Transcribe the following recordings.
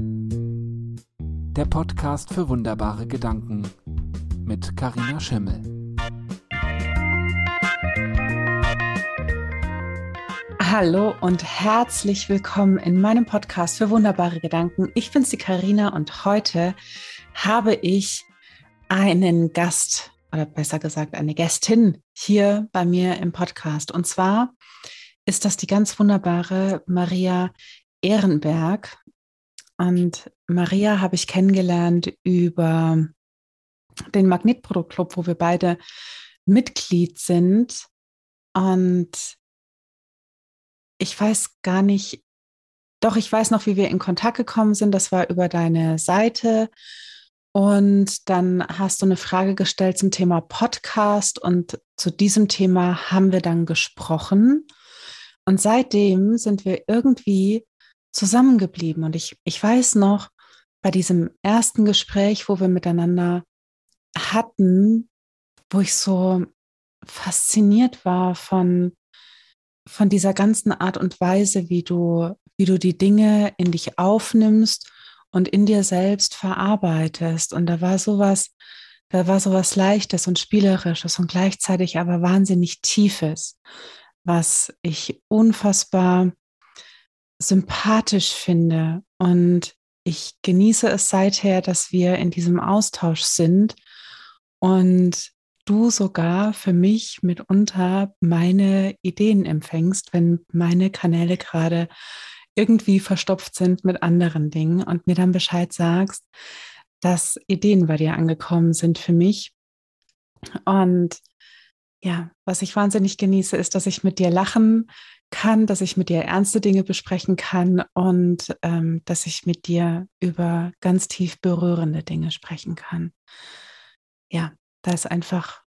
Der Podcast für wunderbare Gedanken mit Karina Schimmel. Hallo und herzlich willkommen in meinem Podcast für wunderbare Gedanken. Ich bin's die Karina und heute habe ich einen Gast oder besser gesagt eine Gästin hier bei mir im Podcast. Und zwar ist das die ganz wunderbare Maria Ehrenberg. Und Maria habe ich kennengelernt über den Magnetproduktclub, wo wir beide Mitglied sind. Und ich weiß gar nicht, doch ich weiß noch, wie wir in Kontakt gekommen sind. Das war über deine Seite. Und dann hast du eine Frage gestellt zum Thema Podcast und zu diesem Thema haben wir dann gesprochen. Und seitdem sind wir irgendwie zusammengeblieben. Und ich, ich weiß noch, bei diesem ersten Gespräch, wo wir miteinander hatten, wo ich so fasziniert war von, von dieser ganzen Art und Weise, wie du, wie du die Dinge in dich aufnimmst und in dir selbst verarbeitest. Und da war sowas, da war sowas Leichtes und Spielerisches und gleichzeitig aber wahnsinnig Tiefes, was ich unfassbar sympathisch finde. Und ich genieße es seither, dass wir in diesem Austausch sind und du sogar für mich mitunter meine Ideen empfängst, wenn meine Kanäle gerade irgendwie verstopft sind mit anderen Dingen und mir dann Bescheid sagst, dass Ideen bei dir angekommen sind für mich. Und ja, was ich wahnsinnig genieße, ist, dass ich mit dir lachen kann, dass ich mit dir ernste Dinge besprechen kann und ähm, dass ich mit dir über ganz tief berührende Dinge sprechen kann. Ja, da ist einfach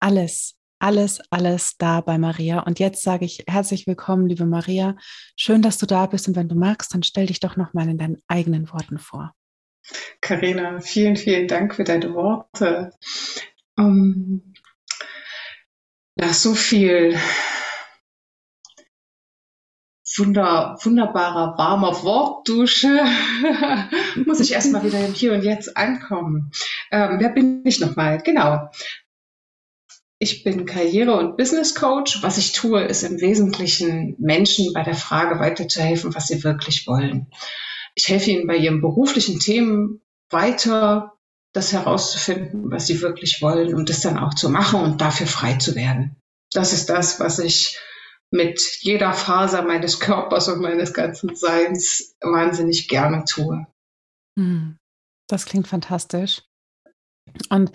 alles alles, alles da bei Maria. Und jetzt sage ich herzlich willkommen, liebe Maria. Schön, dass du da bist. Und wenn du magst, dann stell dich doch nochmal in deinen eigenen Worten vor. Karina, vielen, vielen Dank für deine Worte. Um, ja, so viel wunder, wunderbarer, warmer Wortdusche. Muss ich erstmal wieder im Hier und Jetzt ankommen. Ähm, wer bin ich nochmal? Genau. Ich bin Karriere- und Business Coach. Was ich tue, ist im Wesentlichen Menschen bei der Frage weiterzuhelfen, was sie wirklich wollen. Ich helfe ihnen bei ihren beruflichen Themen weiter, das herauszufinden, was sie wirklich wollen und das dann auch zu machen und dafür frei zu werden. Das ist das, was ich mit jeder Faser meines Körpers und meines ganzen Seins wahnsinnig gerne tue. Hm. Das klingt fantastisch. Und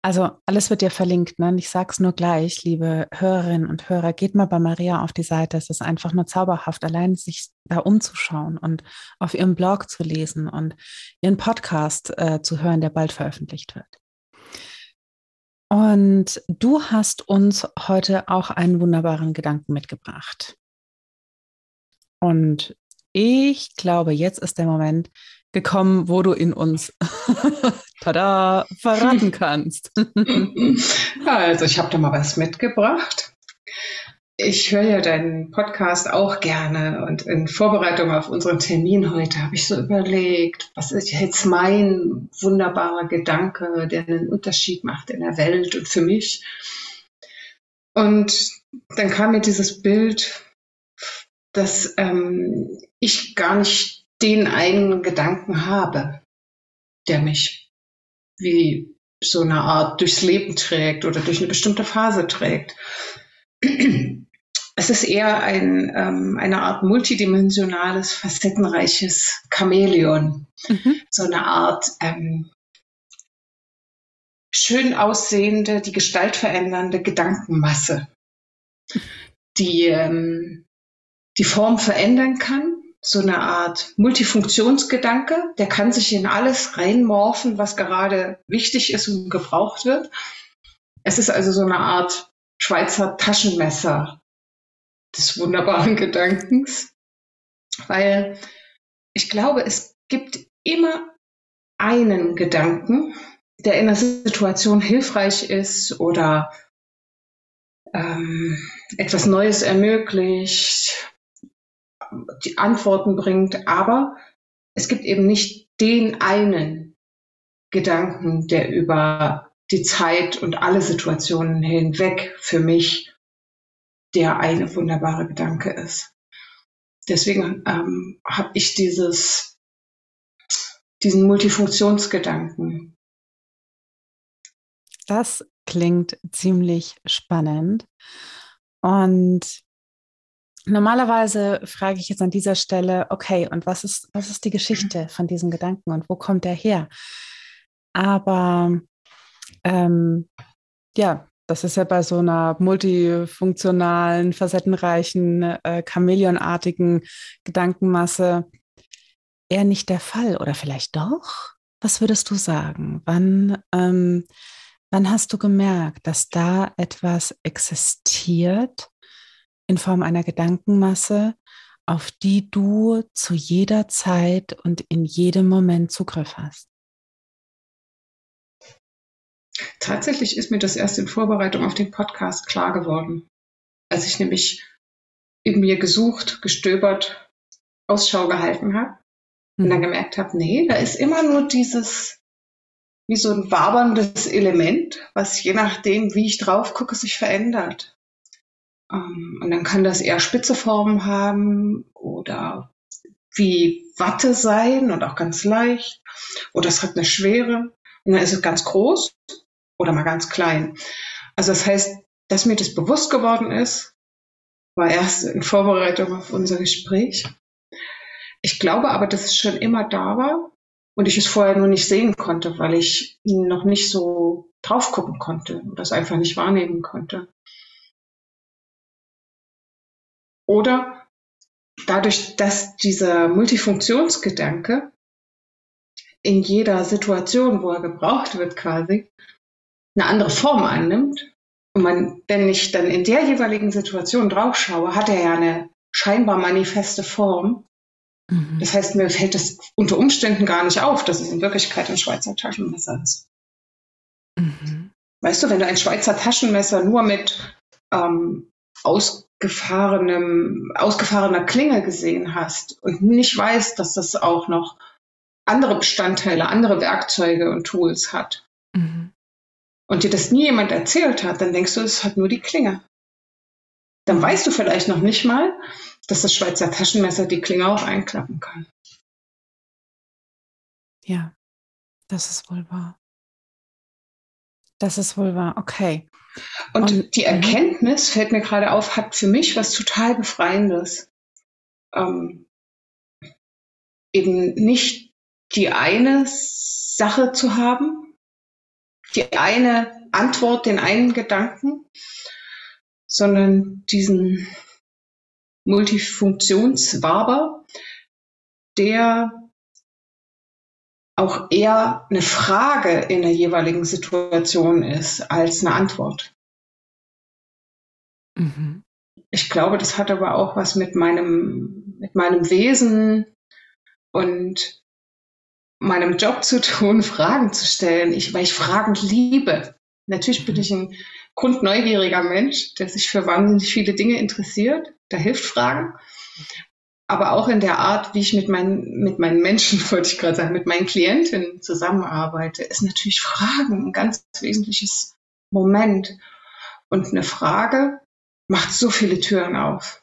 also alles wird dir verlinkt, ne? Ich sag's nur gleich, liebe Hörerinnen und Hörer, geht mal bei Maria auf die Seite. Es ist einfach nur zauberhaft, allein sich da umzuschauen und auf ihrem Blog zu lesen und ihren Podcast äh, zu hören, der bald veröffentlicht wird. Und du hast uns heute auch einen wunderbaren Gedanken mitgebracht. Und ich glaube, jetzt ist der Moment, gekommen, wo du in uns tada, verraten kannst. also ich habe da mal was mitgebracht. Ich höre ja deinen Podcast auch gerne und in Vorbereitung auf unseren Termin heute habe ich so überlegt, was ist jetzt mein wunderbarer Gedanke, der einen Unterschied macht in der Welt und für mich. Und dann kam mir dieses Bild, dass ähm, ich gar nicht den einen Gedanken habe, der mich wie so eine Art durchs Leben trägt oder durch eine bestimmte Phase trägt. Es ist eher ein, ähm, eine Art multidimensionales, facettenreiches Chamäleon. Mhm. So eine Art ähm, schön aussehende, die Gestalt verändernde Gedankenmasse, die ähm, die Form verändern kann, so eine Art Multifunktionsgedanke. Der kann sich in alles reinmorphen, was gerade wichtig ist und gebraucht wird. Es ist also so eine Art Schweizer Taschenmesser des wunderbaren Gedankens, weil ich glaube, es gibt immer einen Gedanken, der in einer Situation hilfreich ist oder ähm, etwas Neues ermöglicht, die Antworten bringt, aber es gibt eben nicht den einen Gedanken, der über die Zeit und alle Situationen hinweg für mich der eine wunderbare Gedanke ist. Deswegen ähm, habe ich dieses, diesen Multifunktionsgedanken. Das klingt ziemlich spannend. Und normalerweise frage ich jetzt an dieser Stelle, okay, und was ist, was ist die Geschichte von diesem Gedanken und wo kommt der her? Aber ähm, ja, das ist ja bei so einer multifunktionalen, facettenreichen, äh, chameleonartigen Gedankenmasse eher nicht der Fall. Oder vielleicht doch? Was würdest du sagen? Wann, ähm, wann hast du gemerkt, dass da etwas existiert in Form einer Gedankenmasse, auf die du zu jeder Zeit und in jedem Moment Zugriff hast? Tatsächlich ist mir das erst in Vorbereitung auf den Podcast klar geworden. Als ich nämlich in mir gesucht, gestöbert, Ausschau gehalten habe mhm. und dann mhm. gemerkt habe, nee, da ist immer nur dieses, wie so ein waberndes Element, was je nachdem, wie ich drauf gucke, sich verändert. Um, ähm, und dann kann das eher spitze Formen haben oder wie Watte sein und auch ganz leicht. Oder es hat eine Schwere. Und dann ist es ganz groß oder mal ganz klein. Also das heißt, dass mir das bewusst geworden ist, war erst in Vorbereitung auf unser Gespräch. Ich glaube aber, dass es schon immer da war und ich es vorher nur nicht sehen konnte, weil ich noch nicht so drauf gucken konnte und das einfach nicht wahrnehmen konnte. Oder dadurch, dass dieser Multifunktionsgedanke in jeder Situation, wo er gebraucht wird, quasi, eine andere Form annimmt und man, wenn ich dann in der jeweiligen Situation drauf schaue, hat er ja eine scheinbar manifeste Form. Mhm. Das heißt, mir fällt es unter Umständen gar nicht auf, dass es in Wirklichkeit ein Schweizer Taschenmesser ist. Mhm. Weißt du, wenn du ein Schweizer Taschenmesser nur mit ähm, ausgefahrenem, ausgefahrener Klinge gesehen hast und nicht weißt, dass das auch noch andere Bestandteile, andere Werkzeuge und Tools hat, mhm und dir das nie jemand erzählt hat, dann denkst du, es hat nur die Klinge. Dann weißt du vielleicht noch nicht mal, dass das Schweizer Taschenmesser die Klinge auch einklappen kann. Ja, das ist wohl wahr. Das ist wohl wahr, okay. Und, Und die mhm. Erkenntnis, fällt mir gerade auf, hat für mich was total Befreiendes. Ähm, eben nicht die eine Sache zu haben, die eine Antwort, den einen Gedanken, sondern diesen Multifunktionswaber, der auch eher eine Frage in der jeweiligen Situation ist als eine Antwort. Mhm. Ich glaube, das hat aber auch was mit meinem, mit meinem Wesen und meinem Job zu tun, Fragen zu stellen, ich, weil ich Fragen liebe. Natürlich bin ich ein grundneugieriger Mensch, der sich für wahnsinnig viele Dinge interessiert. Da hilft Fragen. Aber auch in der Art, wie ich mit meinen, mit meinen Menschen, wollte ich gerade sagen, mit meinen Klientinnen zusammenarbeite, ist natürlich Fragen ein ganz wesentliches Moment. Und eine Frage macht so viele Türen auf.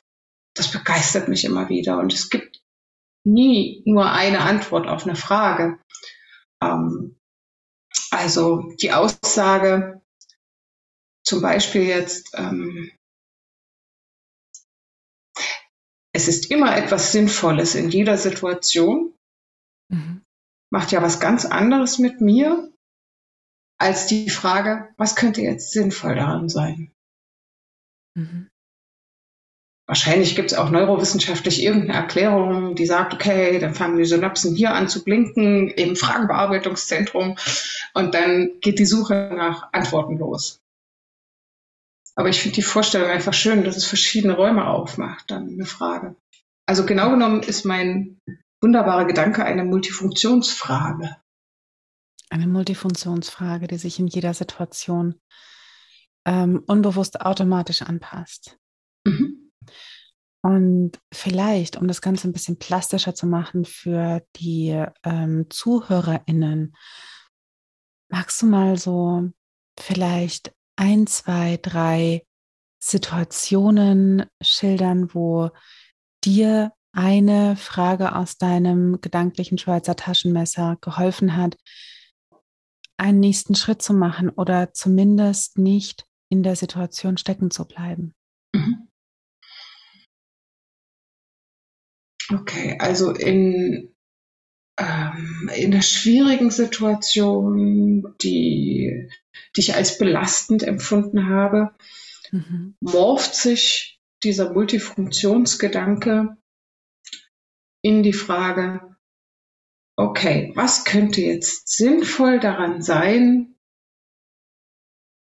Das begeistert mich immer wieder. Und es gibt nie nur eine Antwort auf eine Frage. Ähm, also die Aussage, zum Beispiel jetzt, ähm, es ist immer etwas Sinnvolles in jeder Situation, mhm. macht ja was ganz anderes mit mir als die Frage, was könnte jetzt sinnvoll daran sein? Mhm. Wahrscheinlich gibt es auch neurowissenschaftlich irgendeine Erklärung, die sagt, okay, dann fangen die Synapsen hier an zu blinken im Fragenbearbeitungszentrum und dann geht die Suche nach Antworten los. Aber ich finde die Vorstellung einfach schön, dass es verschiedene Räume aufmacht, dann eine Frage. Also genau genommen ist mein wunderbarer Gedanke eine Multifunktionsfrage. Eine Multifunktionsfrage, die sich in jeder Situation ähm, unbewusst automatisch anpasst. Mhm. Und vielleicht, um das Ganze ein bisschen plastischer zu machen für die ähm, ZuhörerInnen, magst du mal so vielleicht ein, zwei, drei Situationen schildern, wo dir eine Frage aus deinem gedanklichen Schweizer Taschenmesser geholfen hat, einen nächsten Schritt zu machen oder zumindest nicht in der Situation stecken zu bleiben. Okay, also in, ähm, in einer schwierigen Situation, die, die ich als belastend empfunden habe, mhm. morpht sich dieser Multifunktionsgedanke in die Frage, okay, was könnte jetzt sinnvoll daran sein,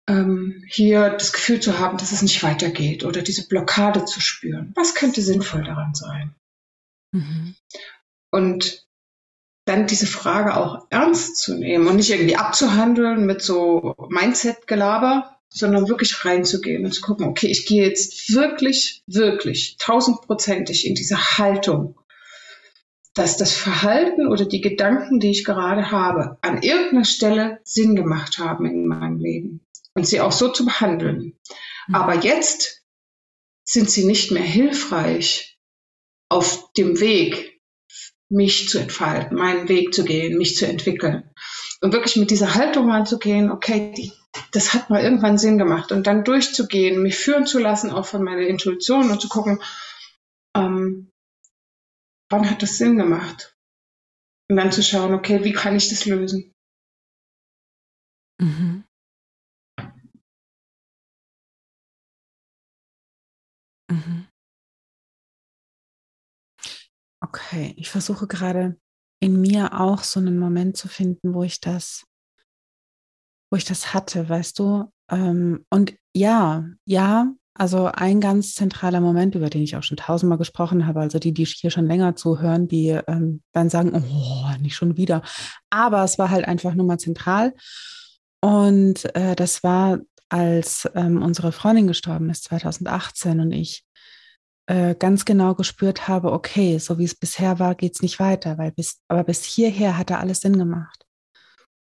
ähm, hier das Gefühl zu haben, dass es nicht weitergeht oder diese Blockade zu spüren. Was könnte sinnvoll daran sein? Mhm. Und dann diese Frage auch ernst zu nehmen und nicht irgendwie abzuhandeln mit so Mindset-Gelaber, sondern wirklich reinzugehen und zu gucken, okay, ich gehe jetzt wirklich, wirklich tausendprozentig in diese Haltung, dass das Verhalten oder die Gedanken, die ich gerade habe, an irgendeiner Stelle Sinn gemacht haben in meinem Leben und sie auch so zu behandeln. Mhm. Aber jetzt sind sie nicht mehr hilfreich auf dem Weg, mich zu entfalten, meinen Weg zu gehen, mich zu entwickeln. Und wirklich mit dieser Haltung anzugehen, okay, die, das hat mal irgendwann Sinn gemacht. Und dann durchzugehen, mich führen zu lassen, auch von meiner Intuition und zu gucken, ähm, wann hat das Sinn gemacht? Und dann zu schauen, okay, wie kann ich das lösen? Mhm. Okay, ich versuche gerade in mir auch so einen Moment zu finden, wo ich das, wo ich das hatte, weißt du? Ähm, und ja, ja, also ein ganz zentraler Moment, über den ich auch schon tausendmal gesprochen habe, also die, die hier schon länger zuhören, die ähm, dann sagen, oh, nicht schon wieder. Aber es war halt einfach nur mal zentral. Und äh, das war, als ähm, unsere Freundin gestorben ist, 2018, und ich äh, ganz genau gespürt habe, okay, so wie es bisher war, geht es nicht weiter, weil bis, aber bis hierher hat er alles Sinn gemacht.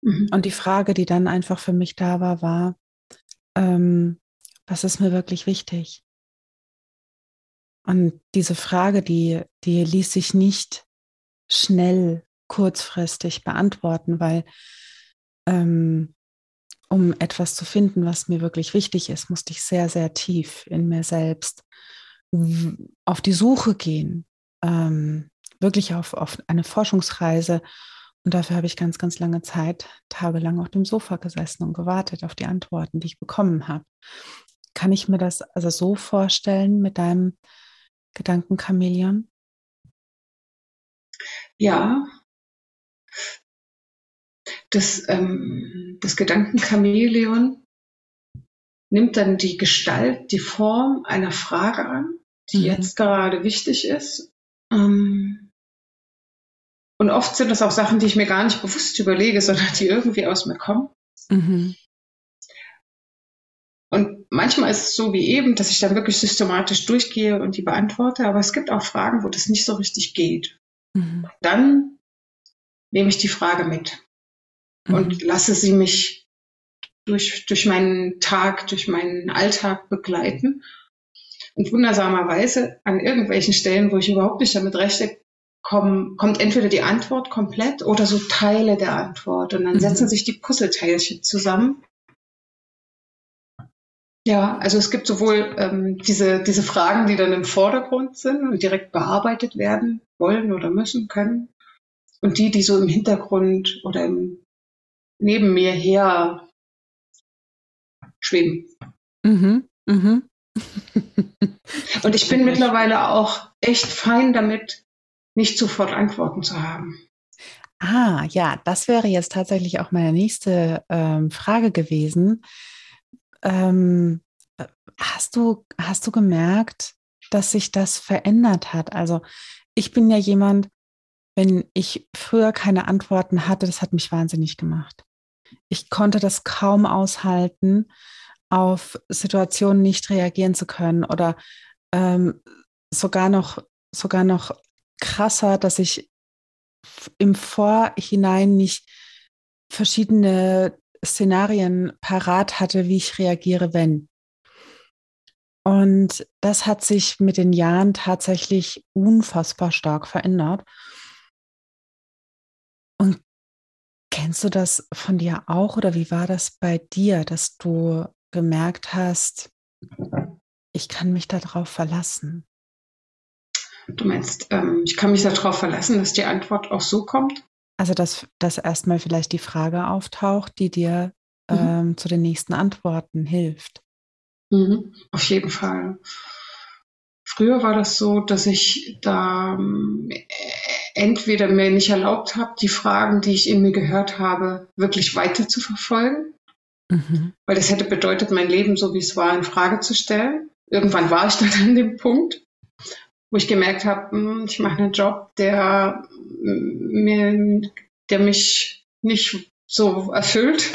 Mhm. Und die Frage, die dann einfach für mich da war, war, ähm, was ist mir wirklich wichtig? Und diese Frage, die, die ließ sich nicht schnell, kurzfristig beantworten, weil ähm, um etwas zu finden, was mir wirklich wichtig ist, musste ich sehr, sehr tief in mir selbst auf die Suche gehen, ähm, wirklich auf, auf eine Forschungsreise. Und dafür habe ich ganz, ganz lange Zeit, tagelang auf dem Sofa gesessen und gewartet auf die Antworten, die ich bekommen habe. Kann ich mir das also so vorstellen mit deinem Gedankenkameleon? Ja. Das, ähm, das Gedankenkameleon nimmt dann die Gestalt, die Form einer Frage an die mhm. jetzt gerade wichtig ist. Ähm, und oft sind das auch Sachen, die ich mir gar nicht bewusst überlege, sondern die irgendwie aus mir kommen. Mhm. Und manchmal ist es so wie eben, dass ich dann wirklich systematisch durchgehe und die beantworte, aber es gibt auch Fragen, wo das nicht so richtig geht. Mhm. Dann nehme ich die Frage mit mhm. und lasse sie mich durch, durch meinen Tag, durch meinen Alltag begleiten und wundersamerweise an irgendwelchen Stellen, wo ich überhaupt nicht damit rechne, kommen, kommt entweder die Antwort komplett oder so Teile der Antwort. Und dann mhm. setzen sich die Puzzleteilchen zusammen. Ja, also es gibt sowohl ähm, diese, diese Fragen, die dann im Vordergrund sind und direkt bearbeitet werden wollen oder müssen können. Und die, die so im Hintergrund oder im, neben mir her schweben. Mhm, mhm. Und ich bin mittlerweile auch echt fein damit, nicht sofort Antworten zu haben. Ah, ja, das wäre jetzt tatsächlich auch meine nächste ähm, Frage gewesen. Ähm, hast, du, hast du gemerkt, dass sich das verändert hat? Also ich bin ja jemand, wenn ich früher keine Antworten hatte, das hat mich wahnsinnig gemacht. Ich konnte das kaum aushalten, auf Situationen nicht reagieren zu können oder ähm, sogar noch, sogar noch krasser, dass ich im Vorhinein nicht verschiedene Szenarien parat hatte, wie ich reagiere, wenn. Und das hat sich mit den Jahren tatsächlich unfassbar stark verändert. Und kennst du das von dir auch oder wie war das bei dir, dass du gemerkt hast, ich kann mich darauf verlassen? Du meinst, ähm, ich kann mich darauf verlassen, dass die Antwort auch so kommt? Also, dass, dass erstmal vielleicht die Frage auftaucht, die dir mhm. ähm, zu den nächsten Antworten hilft. Mhm, auf jeden Fall. Früher war das so, dass ich da äh, entweder mir nicht erlaubt habe, die Fragen, die ich in mir gehört habe, wirklich weiter zu verfolgen. Mhm. Weil das hätte bedeutet, mein Leben so wie es war in Frage zu stellen. Irgendwann war ich dann an dem Punkt, wo ich gemerkt habe, hm, ich mache einen Job, der mir, der mich nicht so erfüllt.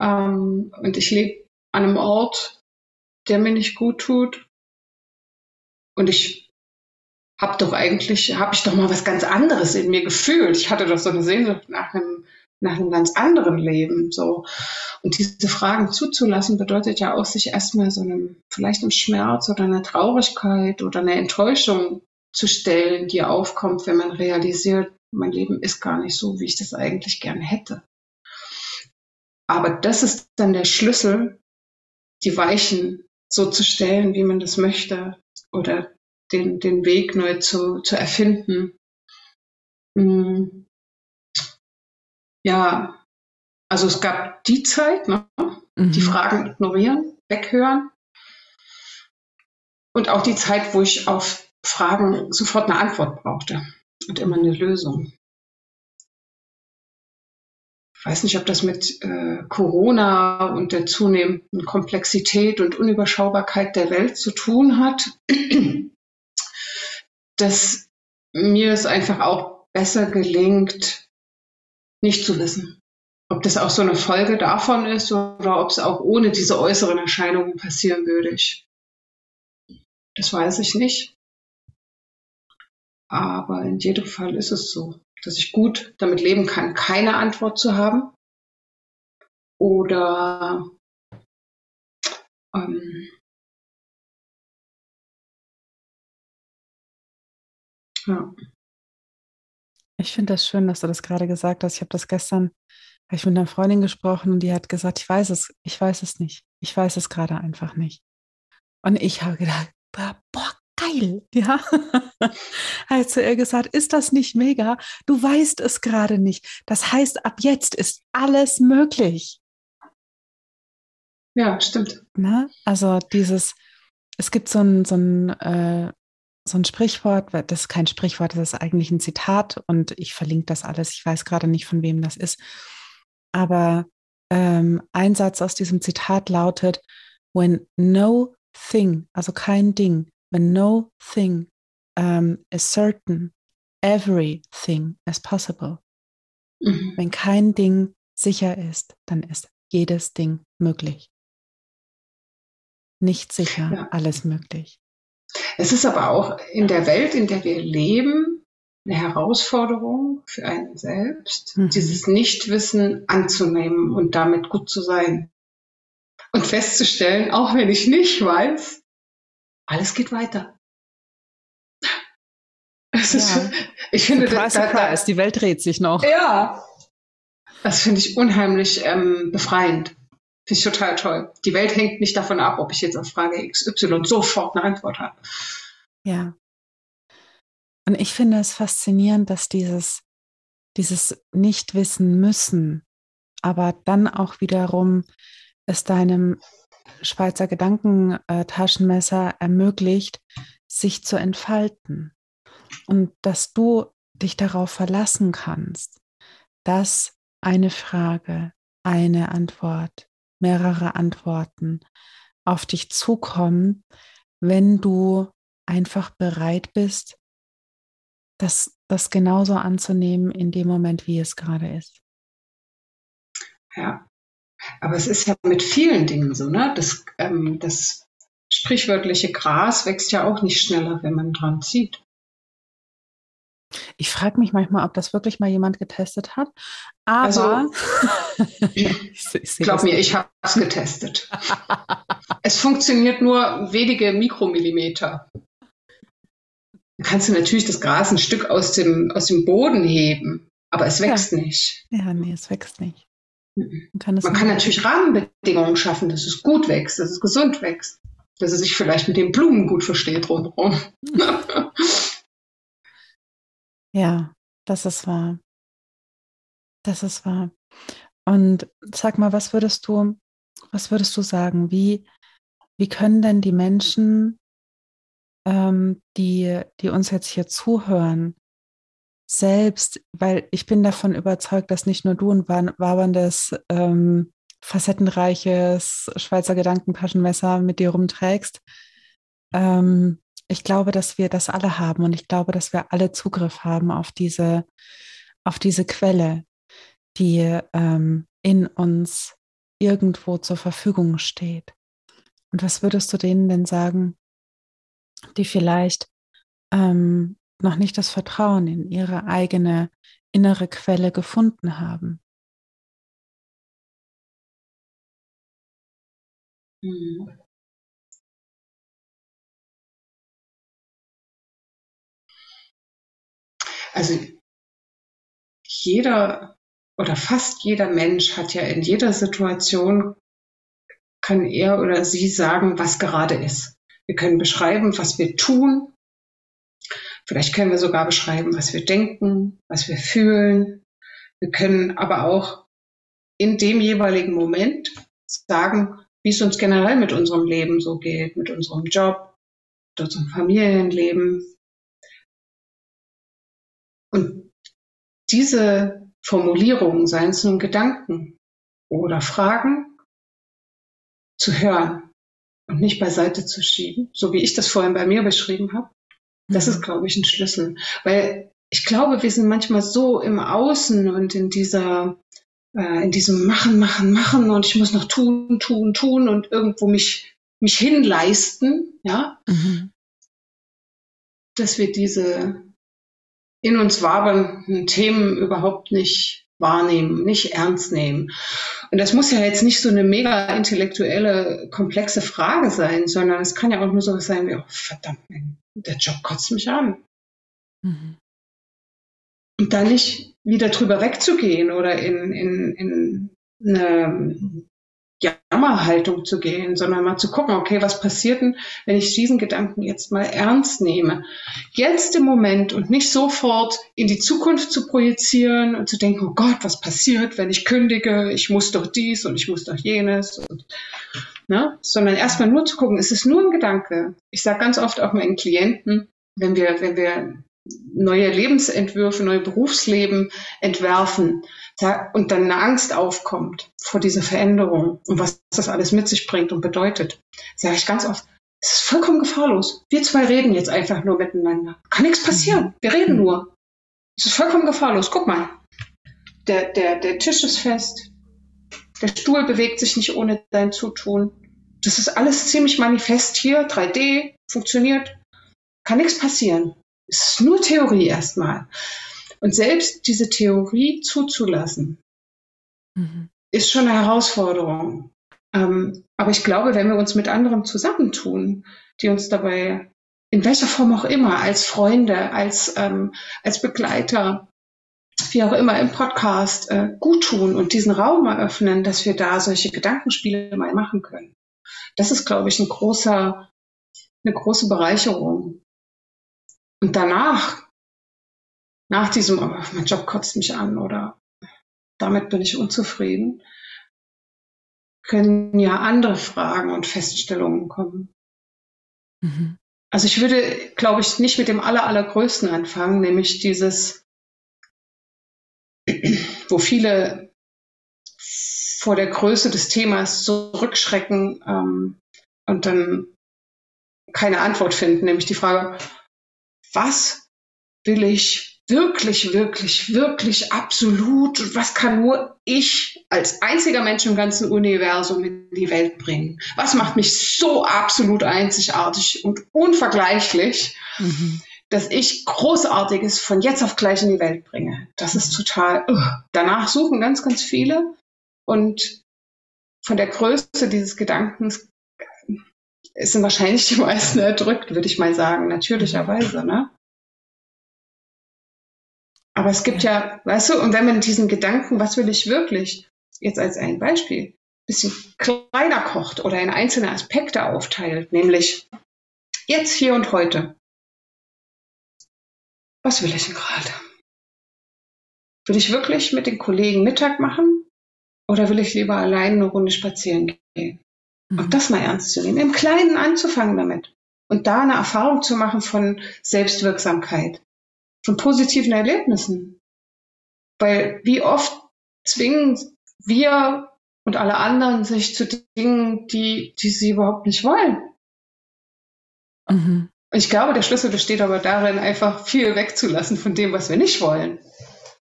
Ähm, und ich lebe an einem Ort, der mir nicht gut tut. Und ich habe doch eigentlich, habe ich doch mal was ganz anderes in mir gefühlt. Ich hatte doch so eine Sehnsucht nach einem, nach einem ganz anderen Leben. So. Und diese Fragen zuzulassen, bedeutet ja auch, sich erstmal so einem, vielleicht einem Schmerz oder einer Traurigkeit oder einer Enttäuschung zu stellen, die aufkommt, wenn man realisiert, mein Leben ist gar nicht so, wie ich das eigentlich gerne hätte. Aber das ist dann der Schlüssel, die Weichen so zu stellen, wie man das möchte oder den, den Weg neu zu, zu erfinden. Hm. Ja, also es gab die Zeit, ne? mhm. die Fragen ignorieren, weghören und auch die Zeit, wo ich auf Fragen sofort eine Antwort brauchte und immer eine Lösung ich weiß nicht, ob das mit äh, Corona und der zunehmenden Komplexität und Unüberschaubarkeit der Welt zu tun hat, dass mir es einfach auch besser gelingt, nicht zu wissen. Ob das auch so eine Folge davon ist oder ob es auch ohne diese äußeren Erscheinungen passieren würde. Ich, das weiß ich nicht. Aber in jedem Fall ist es so dass ich gut damit leben kann, keine Antwort zu haben. Oder ähm, ja. Ich finde das schön, dass du das gerade gesagt hast. Ich habe das gestern, habe ich mit einer Freundin gesprochen und die hat gesagt, ich weiß es, ich weiß es nicht. Ich weiß es gerade einfach nicht. Und ich habe gedacht, boah, geil, ja. Hat zu ihr gesagt, ist das nicht mega? Du weißt es gerade nicht. Das heißt, ab jetzt ist alles möglich. Ja, stimmt. Na? Also dieses, es gibt so ein, so ein, äh, so ein Sprichwort, das ist kein Sprichwort, das ist eigentlich ein Zitat und ich verlinke das alles. Ich weiß gerade nicht, von wem das ist. Aber ähm, ein Satz aus diesem Zitat lautet, when no thing, also kein Ding, when no thing um, is certain, everything is possible. Mhm. Wenn kein Ding sicher ist, dann ist jedes Ding möglich. Nicht sicher, ja. alles möglich. Es ist aber auch in der Welt, in der wir leben, eine Herausforderung für einen selbst, mhm. dieses Nichtwissen anzunehmen und damit gut zu sein. Und festzustellen, auch wenn ich nicht weiß, alles geht weiter. Ja. Ist, ich finde, surprise, da, da, surprise, die Welt dreht sich noch. Ja, das finde ich unheimlich ähm, befreiend. Finde ich total toll. Die Welt hängt nicht davon ab, ob ich jetzt auf Frage XY sofort eine Antwort habe. Ja. Und ich finde es faszinierend, dass dieses, dieses Nicht-Wissen müssen, aber dann auch wiederum es deinem Schweizer Gedankentaschenmesser ermöglicht, sich zu entfalten. Und dass du dich darauf verlassen kannst, dass eine Frage, eine Antwort, mehrere Antworten auf dich zukommen, wenn du einfach bereit bist, das, das genauso anzunehmen in dem Moment, wie es gerade ist. Ja, aber es ist ja mit vielen Dingen so, ne? Das, ähm, das sprichwörtliche Gras wächst ja auch nicht schneller, wenn man dran zieht. Ich frage mich manchmal, ob das wirklich mal jemand getestet hat. Aber also, ich, ich glaub mir, ich habe es getestet. es funktioniert nur wenige Mikromillimeter. Dann kannst du natürlich das Gras ein Stück aus dem, aus dem Boden heben, aber es wächst ja. nicht. Ja, nee, es wächst nicht. Man kann, Man kann natürlich Rahmenbedingungen schaffen, dass es gut wächst, dass es gesund wächst, dass es sich vielleicht mit den Blumen gut versteht rundherum. Ja, das ist wahr. Das ist wahr. Und sag mal, was würdest du, was würdest du sagen? Wie, wie können denn die Menschen, ähm, die, die uns jetzt hier zuhören, selbst, weil ich bin davon überzeugt, dass nicht nur du ein waberndes, ähm, facettenreiches Schweizer Gedankentaschenmesser mit dir rumträgst, ähm, ich glaube, dass wir das alle haben und ich glaube, dass wir alle Zugriff haben auf diese, auf diese Quelle, die ähm, in uns irgendwo zur Verfügung steht. Und was würdest du denen denn sagen, die vielleicht ähm, noch nicht das Vertrauen in ihre eigene innere Quelle gefunden haben? Mhm. Also jeder oder fast jeder Mensch hat ja in jeder Situation, kann er oder sie sagen, was gerade ist. Wir können beschreiben, was wir tun. Vielleicht können wir sogar beschreiben, was wir denken, was wir fühlen. Wir können aber auch in dem jeweiligen Moment sagen, wie es uns generell mit unserem Leben so geht, mit unserem Job, mit unserem Familienleben, diese Formulierungen, seien es nun Gedanken oder Fragen, zu hören und nicht beiseite zu schieben, so wie ich das vorhin bei mir beschrieben habe, das ist, mhm. glaube ich, ein Schlüssel. Weil ich glaube, wir sind manchmal so im Außen und in dieser, äh, in diesem Machen, Machen, Machen und ich muss noch tun, tun, tun und irgendwo mich, mich hinleisten, ja, mhm. dass wir diese in uns wabernden Themen überhaupt nicht wahrnehmen, nicht ernst nehmen. Und das muss ja jetzt nicht so eine mega intellektuelle, komplexe Frage sein, sondern es kann ja auch nur so was sein wie, oh, verdammt, der Job kotzt mich an. Mhm. Und dann nicht wieder drüber wegzugehen oder in, in, in eine Jammerhaltung zu gehen, sondern mal zu gucken, okay, was passiert denn, wenn ich diesen Gedanken jetzt mal ernst nehme? Jetzt im Moment und nicht sofort in die Zukunft zu projizieren und zu denken, oh Gott, was passiert, wenn ich kündige? Ich muss doch dies und ich muss doch jenes. Und, ne? Sondern erstmal nur zu gucken, ist es nur ein Gedanke? Ich sage ganz oft auch meinen Klienten, wenn wir, wenn wir neue Lebensentwürfe, neue Berufsleben entwerfen, und dann eine Angst aufkommt vor dieser Veränderung und was das alles mit sich bringt und bedeutet, sage ich ganz oft, es ist vollkommen gefahrlos. Wir zwei reden jetzt einfach nur miteinander. Kann nichts passieren. Mhm. Wir reden nur. Es ist vollkommen gefahrlos. Guck mal. Der, der, der Tisch ist fest. Der Stuhl bewegt sich nicht ohne dein Zutun. Das ist alles ziemlich manifest hier. 3D funktioniert. Kann nichts passieren. Es ist nur Theorie erstmal. Und selbst diese Theorie zuzulassen, mhm. ist schon eine Herausforderung. Ähm, aber ich glaube, wenn wir uns mit anderen zusammentun, die uns dabei in welcher Form auch immer, als Freunde, als, ähm, als Begleiter, wie auch immer im Podcast, äh, gut tun und diesen Raum eröffnen, dass wir da solche Gedankenspiele mal machen können. Das ist, glaube ich, ein großer, eine große Bereicherung. Und danach nach diesem, oh, mein Job kotzt mich an oder damit bin ich unzufrieden, können ja andere Fragen und Feststellungen kommen. Mhm. Also ich würde, glaube ich, nicht mit dem aller, allergrößten anfangen, nämlich dieses, wo viele vor der Größe des Themas zurückschrecken ähm, und dann keine Antwort finden, nämlich die Frage, was will ich wirklich, wirklich, wirklich absolut und was kann nur ich als einziger Mensch im ganzen Universum in die Welt bringen? Was macht mich so absolut einzigartig und unvergleichlich, mhm. dass ich Großartiges von jetzt auf gleich in die Welt bringe? Das ist total, uh. danach suchen ganz, ganz viele und von der Größe dieses Gedankens sind wahrscheinlich die meisten erdrückt, würde ich mal sagen, natürlicherweise, ne? Aber es gibt ja, weißt du, und wenn man diesen Gedanken, was will ich wirklich, jetzt als ein Beispiel, bisschen kleiner kocht oder in einzelne Aspekte aufteilt, nämlich jetzt, hier und heute. Was will ich denn gerade? Will ich wirklich mit den Kollegen Mittag machen oder will ich lieber allein eine Runde spazieren gehen? Mhm. Und das mal ernst zu nehmen, im Kleinen anzufangen damit und da eine Erfahrung zu machen von Selbstwirksamkeit von positiven Erlebnissen. Weil wie oft zwingen wir und alle anderen sich zu Dingen, die, die sie überhaupt nicht wollen. Mhm. Ich glaube, der Schlüssel besteht aber darin, einfach viel wegzulassen von dem, was wir nicht wollen.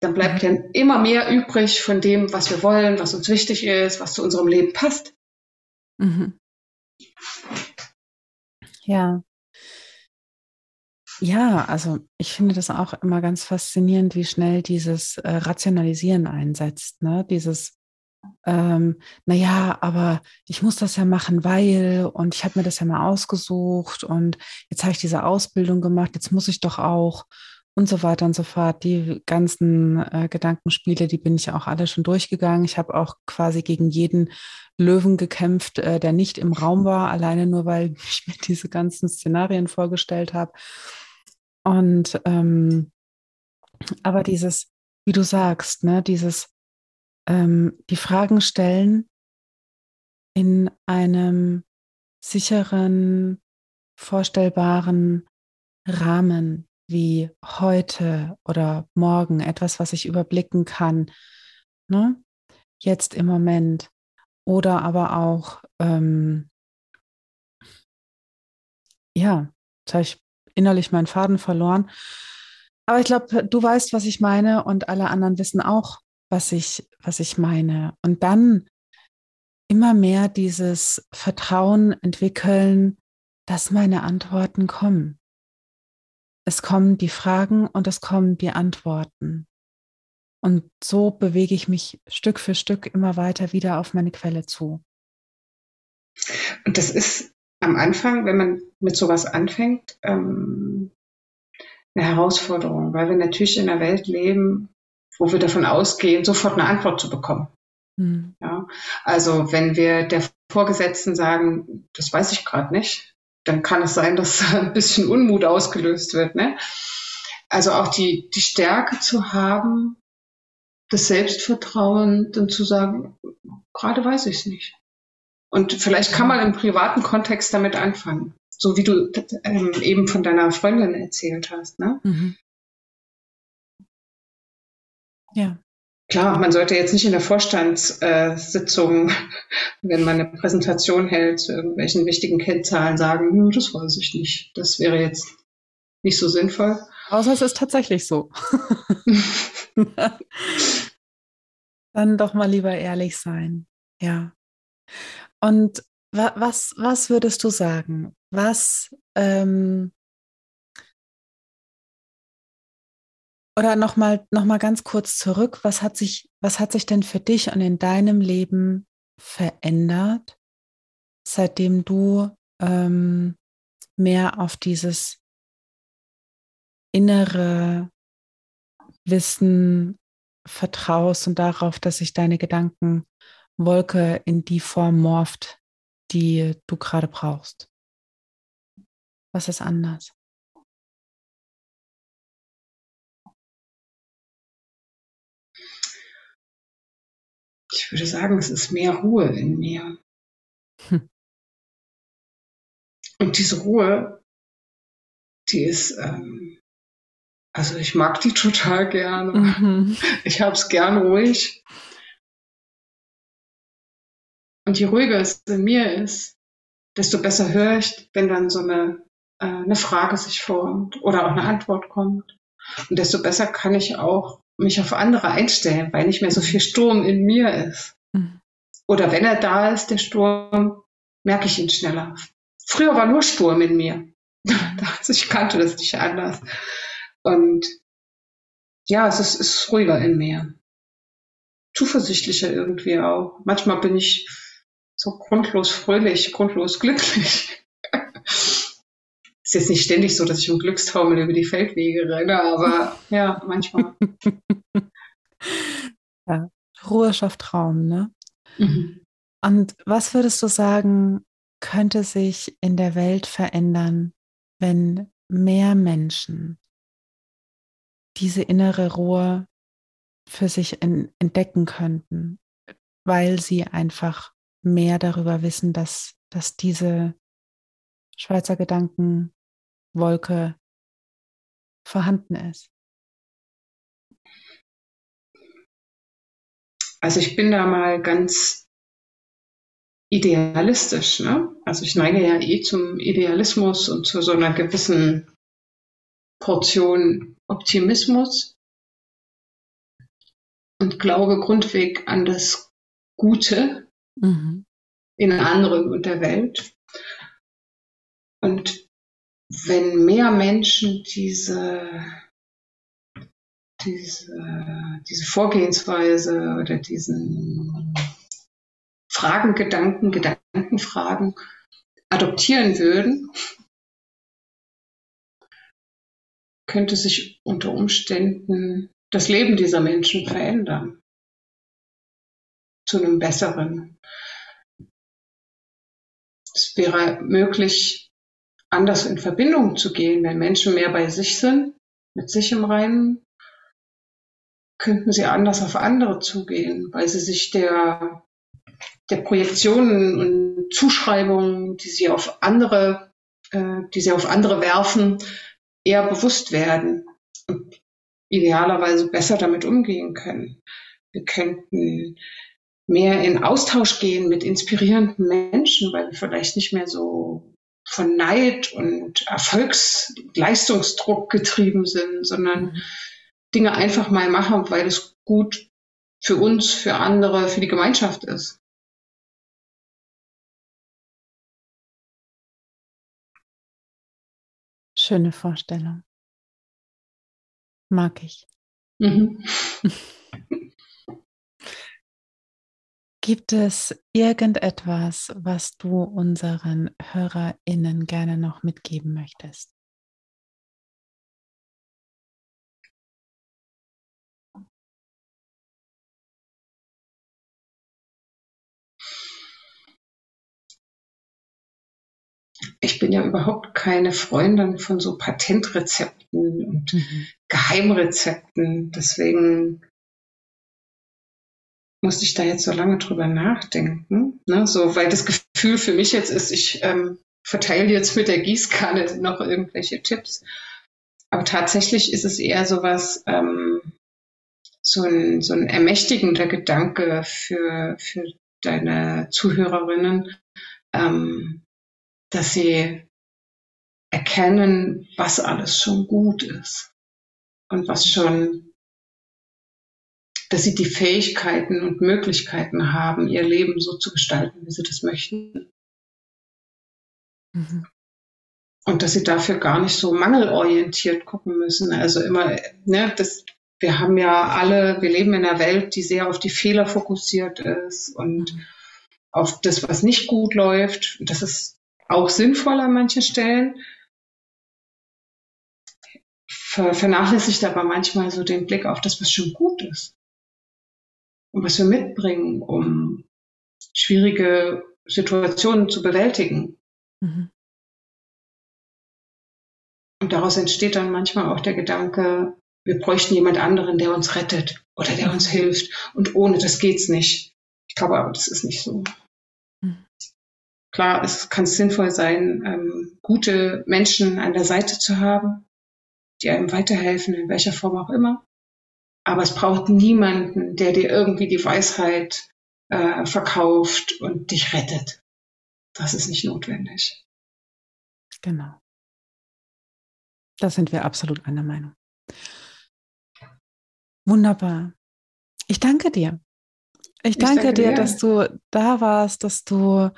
Dann bleibt mhm. ja immer mehr übrig von dem, was wir wollen, was uns wichtig ist, was zu unserem Leben passt. Mhm. Ja, ja, also ich finde das auch immer ganz faszinierend, wie schnell dieses äh, Rationalisieren einsetzt. Ne? Dieses, ähm, naja, aber ich muss das ja machen, weil und ich habe mir das ja mal ausgesucht und jetzt habe ich diese Ausbildung gemacht, jetzt muss ich doch auch und so weiter und so fort. Die ganzen äh, Gedankenspiele, die bin ich auch alle schon durchgegangen. Ich habe auch quasi gegen jeden Löwen gekämpft, äh, der nicht im Raum war, alleine nur weil ich mir diese ganzen Szenarien vorgestellt habe. Und ähm, aber dieses, wie du sagst, ne, dieses ähm, die Fragen stellen in einem sicheren, vorstellbaren Rahmen wie heute oder morgen, etwas, was ich überblicken kann, ne? jetzt im Moment. Oder aber auch, ähm, ja, jetzt habe ich innerlich meinen Faden verloren. Aber ich glaube, du weißt, was ich meine und alle anderen wissen auch, was ich, was ich meine. Und dann immer mehr dieses Vertrauen entwickeln, dass meine Antworten kommen. Es kommen die Fragen und es kommen die Antworten. Und so bewege ich mich Stück für Stück immer weiter wieder auf meine Quelle zu. Und das ist am Anfang, wenn man mit sowas anfängt, ähm, eine Herausforderung, weil wir natürlich in einer Welt leben, wo wir davon ausgehen, sofort eine Antwort zu bekommen. Mhm. Ja, also wenn wir der Vorgesetzten sagen, das weiß ich gerade nicht, dann kann es sein, dass ein bisschen Unmut ausgelöst wird. Ne? Also auch die, die Stärke zu haben, das Selbstvertrauen, dann zu sagen, gerade weiß ich es nicht. Und vielleicht kann man im privaten Kontext damit anfangen, so wie du ähm, eben von deiner Freundin erzählt hast. Ne? Mhm. Ja. Klar, man sollte jetzt nicht in der Vorstandssitzung, wenn man eine Präsentation hält zu irgendwelchen wichtigen Kennzahlen sagen, das weiß ich nicht. Das wäre jetzt nicht so sinnvoll. Außer es ist tatsächlich so. Dann doch mal lieber ehrlich sein. Ja. Und wa was, was würdest du sagen? Was ähm, oder nochmal noch mal ganz kurz zurück, was hat sich, was hat sich denn für dich und in deinem Leben verändert, seitdem du ähm, mehr auf dieses innere Wissen vertraust und darauf, dass sich deine Gedanken Wolke in die Form morpht, die du gerade brauchst? Was ist anders? Ich würde sagen, es ist mehr Ruhe in mir. Hm. Und diese Ruhe, die ist, ähm, also ich mag die total gerne. Mhm. Ich habe es gern ruhig. Und je ruhiger es in mir ist, desto besser höre ich, wenn dann so eine, äh, eine Frage sich formt oder auch eine Antwort kommt. Und desto besser kann ich auch mich auf andere einstellen, weil nicht mehr so viel Sturm in mir ist. Mhm. Oder wenn er da ist, der Sturm, merke ich ihn schneller. Früher war nur Sturm in mir. also ich kannte das nicht anders. Und ja, es ist, ist ruhiger in mir. Zuversichtlicher irgendwie auch. Manchmal bin ich so grundlos fröhlich, grundlos glücklich. Ist jetzt nicht ständig so, dass ich im Glückstaumel über die Feldwege renne, aber ja, manchmal. ja, Ruhe schafft Raum, ne? Mhm. Und was würdest du sagen, könnte sich in der Welt verändern, wenn mehr Menschen diese innere Ruhe für sich entdecken könnten, weil sie einfach mehr darüber wissen, dass, dass diese Schweizer Gedankenwolke vorhanden ist. Also ich bin da mal ganz idealistisch. Ne? Also ich neige ja eh zum Idealismus und zu so einer gewissen Portion Optimismus und glaube grundweg an das Gute mhm. in anderen und der Welt. Und wenn mehr Menschen diese, diese, diese Vorgehensweise oder diesen Fragen, Gedanken, Gedankenfragen adoptieren würden, könnte sich unter Umständen das Leben dieser Menschen verändern zu einem besseren. Es wäre möglich, anders in Verbindung zu gehen, wenn Menschen mehr bei sich sind, mit sich im Reinen, könnten sie anders auf andere zugehen, weil sie sich der, der Projektionen und Zuschreibungen, die sie auf andere, äh, die sie auf andere werfen, eher bewusst werden und idealerweise besser damit umgehen können. Wir könnten mehr in Austausch gehen mit inspirierenden Menschen, weil wir vielleicht nicht mehr so von Neid und Erfolgsleistungsdruck getrieben sind, sondern mhm. Dinge einfach mal machen, weil es gut für uns, für andere, für die Gemeinschaft ist. Schöne Vorstellung. Mag ich. Mhm. Gibt es irgendetwas, was du unseren HörerInnen gerne noch mitgeben möchtest? ich bin ja überhaupt keine Freundin von so Patentrezepten und mhm. Geheimrezepten. Deswegen musste ich da jetzt so lange drüber nachdenken. Ne? So, weil das Gefühl für mich jetzt ist, ich ähm, verteile jetzt mit der Gießkanne noch irgendwelche Tipps. Aber tatsächlich ist es eher so was, ähm, so ein, so ein ermächtigender Gedanke für, für deine Zuhörerinnen, ähm, dass sie erkennen, was alles schon gut ist und was schon, dass sie die Fähigkeiten und Möglichkeiten haben, ihr Leben so zu gestalten, wie sie das möchten. Mhm. Und dass sie dafür gar nicht so mangelorientiert gucken müssen. Also immer, ne, das, wir haben ja alle, wir leben in einer Welt, die sehr auf die Fehler fokussiert ist und mhm. auf das, was nicht gut läuft. Das ist auch sinnvoll an manchen Stellen. Ver vernachlässigt aber manchmal so den Blick auf das, was schon gut ist. Und was wir mitbringen, um schwierige Situationen zu bewältigen. Mhm. Und daraus entsteht dann manchmal auch der Gedanke, wir bräuchten jemand anderen, der uns rettet oder der uns hilft. Und ohne das geht's nicht. Ich glaube aber, das ist nicht so. Klar, es kann sinnvoll sein, ähm, gute Menschen an der Seite zu haben, die einem weiterhelfen, in welcher Form auch immer. Aber es braucht niemanden, der dir irgendwie die Weisheit äh, verkauft und dich rettet. Das ist nicht notwendig. Genau. Da sind wir absolut einer Meinung. Wunderbar. Ich danke dir. Ich danke, ich danke dir, dir, dass du da warst, dass du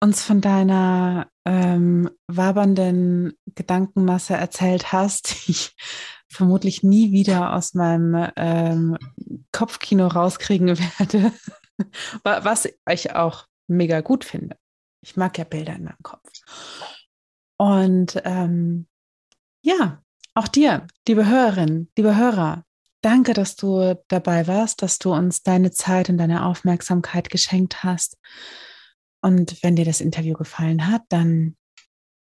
uns von deiner ähm, wabernden Gedankenmasse erzählt hast, die ich vermutlich nie wieder aus meinem ähm, Kopfkino rauskriegen werde, was ich auch mega gut finde. Ich mag ja Bilder in meinem Kopf. Und ähm, ja, auch dir, liebe Hörerin, liebe Hörer, danke, dass du dabei warst, dass du uns deine Zeit und deine Aufmerksamkeit geschenkt hast. Und wenn dir das Interview gefallen hat, dann,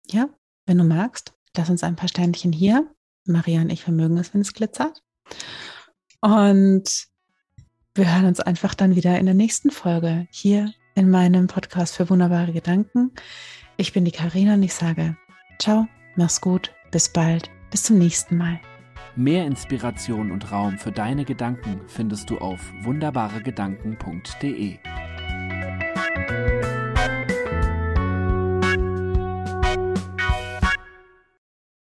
ja, wenn du magst, lass uns ein paar Sternchen hier. Maria und ich, wir mögen es, wenn es glitzert. Und wir hören uns einfach dann wieder in der nächsten Folge hier in meinem Podcast für wunderbare Gedanken. Ich bin die Karina und ich sage ciao, mach's gut, bis bald, bis zum nächsten Mal. Mehr Inspiration und Raum für deine Gedanken findest du auf wunderbaregedanken.de.